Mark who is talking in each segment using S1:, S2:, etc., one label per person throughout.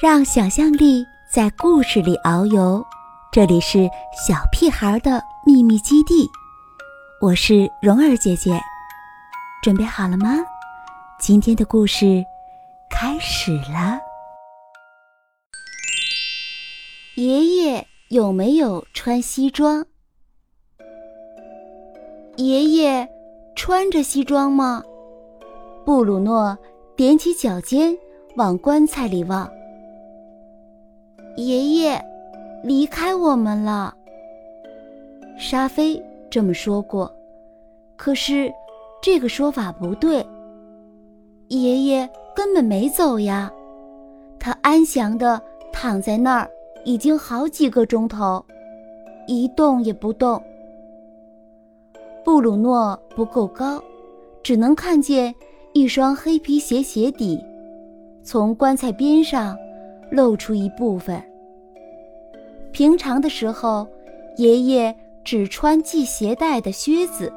S1: 让想象力在故事里遨游。这里是小屁孩的秘密基地，我是蓉儿姐姐，准备好了吗？今天的故事开始了。爷爷有没有穿西装？爷爷穿着西装吗？布鲁诺踮起脚尖往棺材里望。爷爷离开我们了。沙菲这么说过，可是这个说法不对。爷爷根本没走呀，他安详的躺在那儿，已经好几个钟头，一动也不动。布鲁诺不够高，只能看见一双黑皮鞋鞋底，从棺材边上露出一部分。平常的时候，爷爷只穿系鞋带的靴子。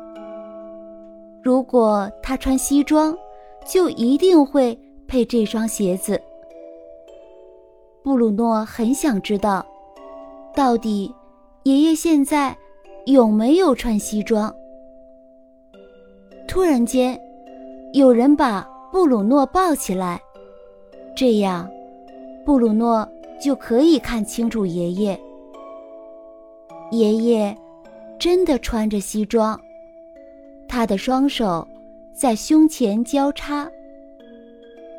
S1: 如果他穿西装，就一定会配这双鞋子。布鲁诺很想知道，到底爷爷现在有没有穿西装。突然间，有人把布鲁诺抱起来，这样，布鲁诺。就可以看清楚爷爷。爷爷真的穿着西装，他的双手在胸前交叉，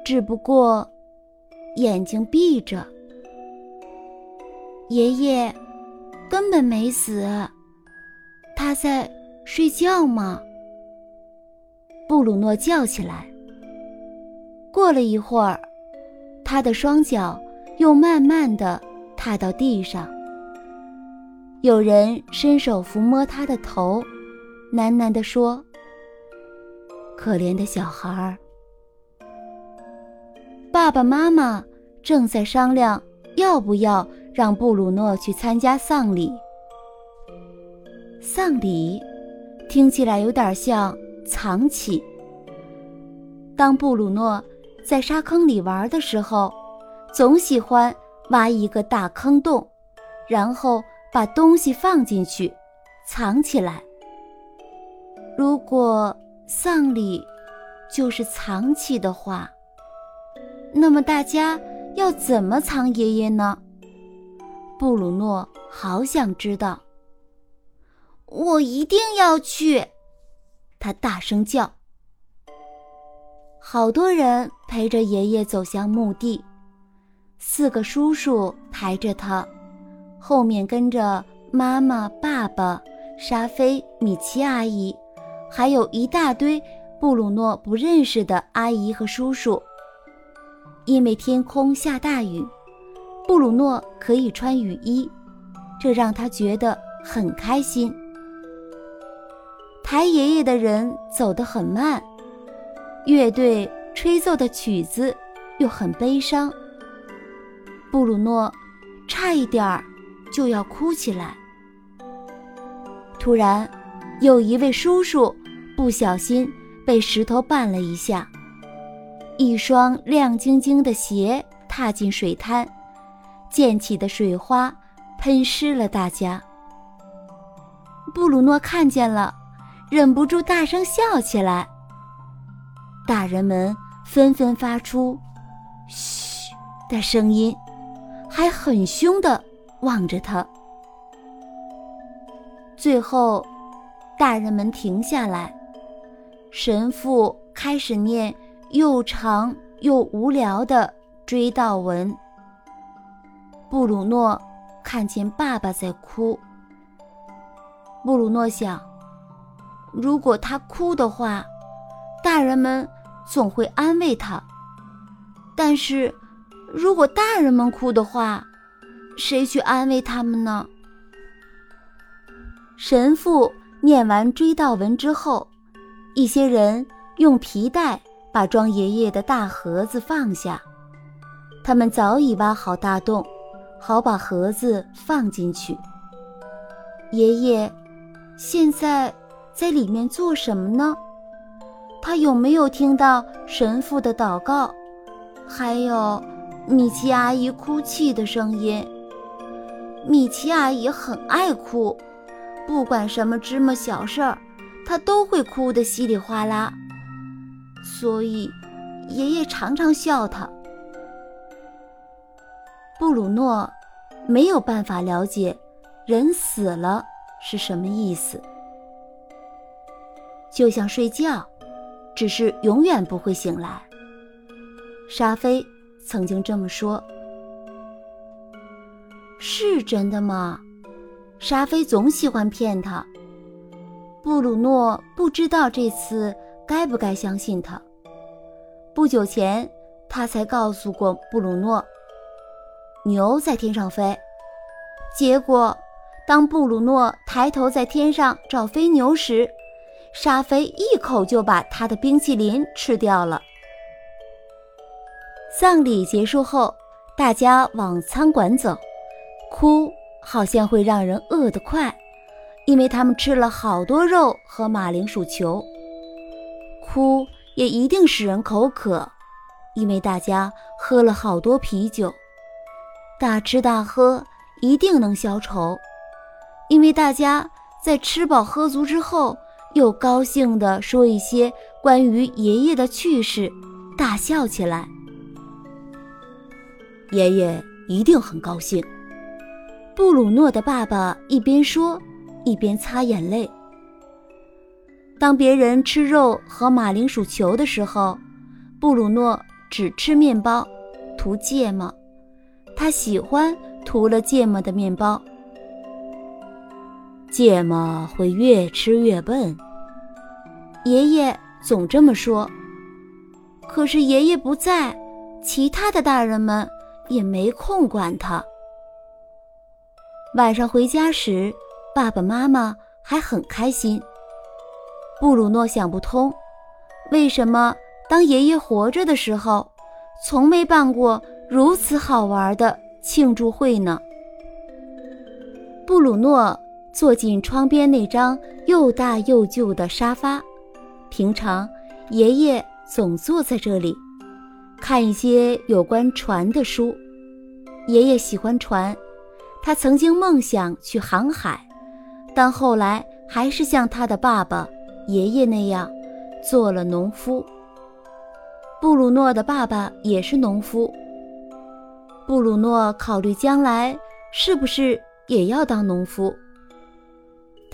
S1: 只不过眼睛闭着。爷爷根本没死，他在睡觉吗？布鲁诺叫起来。过了一会儿，他的双脚。又慢慢的踏到地上。有人伸手抚摸他的头，喃喃地说：“可怜的小孩儿。”爸爸妈妈正在商量要不要让布鲁诺去参加丧礼。丧礼听起来有点像藏起。当布鲁诺在沙坑里玩的时候。总喜欢挖一个大坑洞，然后把东西放进去，藏起来。如果丧礼就是藏起的话，那么大家要怎么藏爷爷呢？布鲁诺好想知道。我一定要去！他大声叫。好多人陪着爷爷走向墓地。四个叔叔抬着他，后面跟着妈妈、爸爸、沙菲、米奇阿姨，还有一大堆布鲁诺不认识的阿姨和叔叔。因为天空下大雨，布鲁诺可以穿雨衣，这让他觉得很开心。抬爷爷的人走得很慢，乐队吹奏的曲子又很悲伤。布鲁诺差一点儿就要哭起来。突然，有一位叔叔不小心被石头绊了一下，一双亮晶晶的鞋踏进水滩，溅起的水花喷湿了大家。布鲁诺看见了，忍不住大声笑起来。大人们纷纷发出“嘘”的声音。还很凶的望着他。最后，大人们停下来，神父开始念又长又无聊的追悼文。布鲁诺看见爸爸在哭。布鲁诺想，如果他哭的话，大人们总会安慰他。但是。如果大人们哭的话，谁去安慰他们呢？神父念完追悼文之后，一些人用皮带把装爷爷的大盒子放下。他们早已挖好大洞，好把盒子放进去。爷爷现在在里面做什么呢？他有没有听到神父的祷告？还有？米奇阿姨哭泣的声音。米奇阿姨很爱哭，不管什么芝麻小事儿，她都会哭得稀里哗啦。所以，爷爷常常笑她。布鲁诺没有办法了解人死了是什么意思，就像睡觉，只是永远不会醒来。沙菲曾经这么说。是真的吗？沙菲总喜欢骗他。布鲁诺不知道这次该不该相信他。不久前，他才告诉过布鲁诺，牛在天上飞。结果，当布鲁诺抬头在天上找飞牛时，沙菲一口就把他的冰淇淋吃掉了。葬礼结束后，大家往餐馆走。哭好像会让人饿得快，因为他们吃了好多肉和马铃薯球。哭也一定使人口渴，因为大家喝了好多啤酒。大吃大喝一定能消愁，因为大家在吃饱喝足之后，又高兴地说一些关于爷爷的趣事，大笑起来。
S2: 爷爷一定很高兴。
S1: 布鲁诺的爸爸一边说，一边擦眼泪。当别人吃肉和马铃薯球的时候，布鲁诺只吃面包，涂芥末。他喜欢涂了芥末的面包。
S2: 芥末会越吃越笨，
S1: 爷爷总这么说。可是爷爷不在，其他的大人们也没空管他。晚上回家时，爸爸妈妈还很开心。布鲁诺想不通，为什么当爷爷活着的时候，从没办过如此好玩的庆祝会呢？布鲁诺坐进窗边那张又大又旧的沙发，平常爷爷总坐在这里，看一些有关船的书。爷爷喜欢船。他曾经梦想去航海，但后来还是像他的爸爸、爷爷那样做了农夫。布鲁诺的爸爸也是农夫。布鲁诺考虑将来是不是也要当农夫。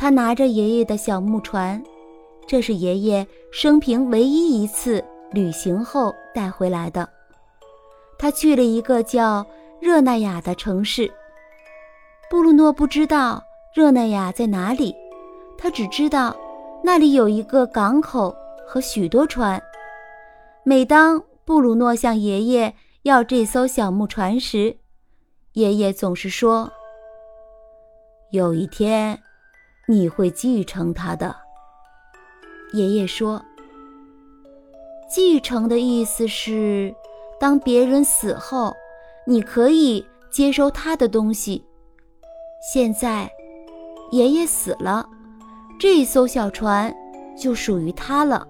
S1: 他拿着爷爷的小木船，这是爷爷生平唯一一次旅行后带回来的。他去了一个叫热那亚的城市。布鲁诺不知道热那亚在哪里，他只知道那里有一个港口和许多船。每当布鲁诺向爷爷要这艘小木船时，爷爷总是说：“
S2: 有一天你会继承它的。”
S1: 爷爷说：“继承的意思是，当别人死后，你可以接收他的东西。”现在，爷爷死了，这艘小船就属于他了。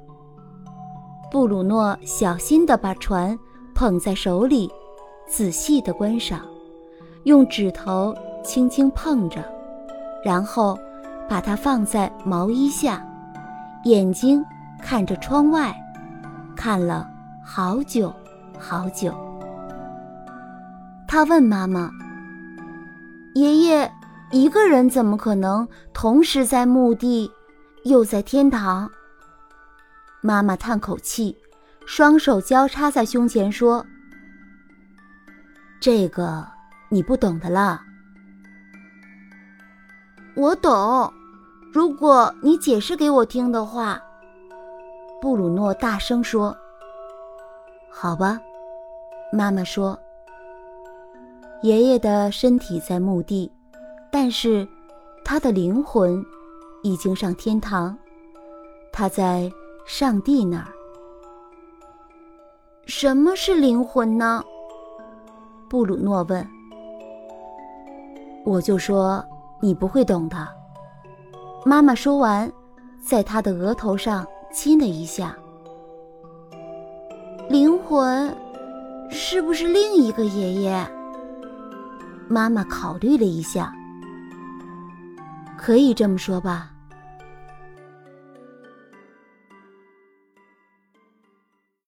S1: 布鲁诺小心地把船捧在手里，仔细地观赏，用指头轻轻碰着，然后把它放在毛衣下，眼睛看着窗外，看了好久好久。他问妈妈：“爷爷。”一个人怎么可能同时在墓地，又在天堂？妈妈叹口气，双手交叉在胸前说：“
S2: 这个你不懂的啦。”
S1: 我懂，如果你解释给我听的话。”布鲁诺大声说。
S2: “好吧。”妈妈说。“爷爷的身体在墓地。”但是，他的灵魂已经上天堂，他在上帝那儿。
S1: 什么是灵魂呢？布鲁诺问。
S2: 我就说你不会懂的。
S1: 妈妈说完，在他的额头上亲了一下。灵魂是不是另一个爷爷？
S2: 妈妈考虑了一下，可以这么说吧。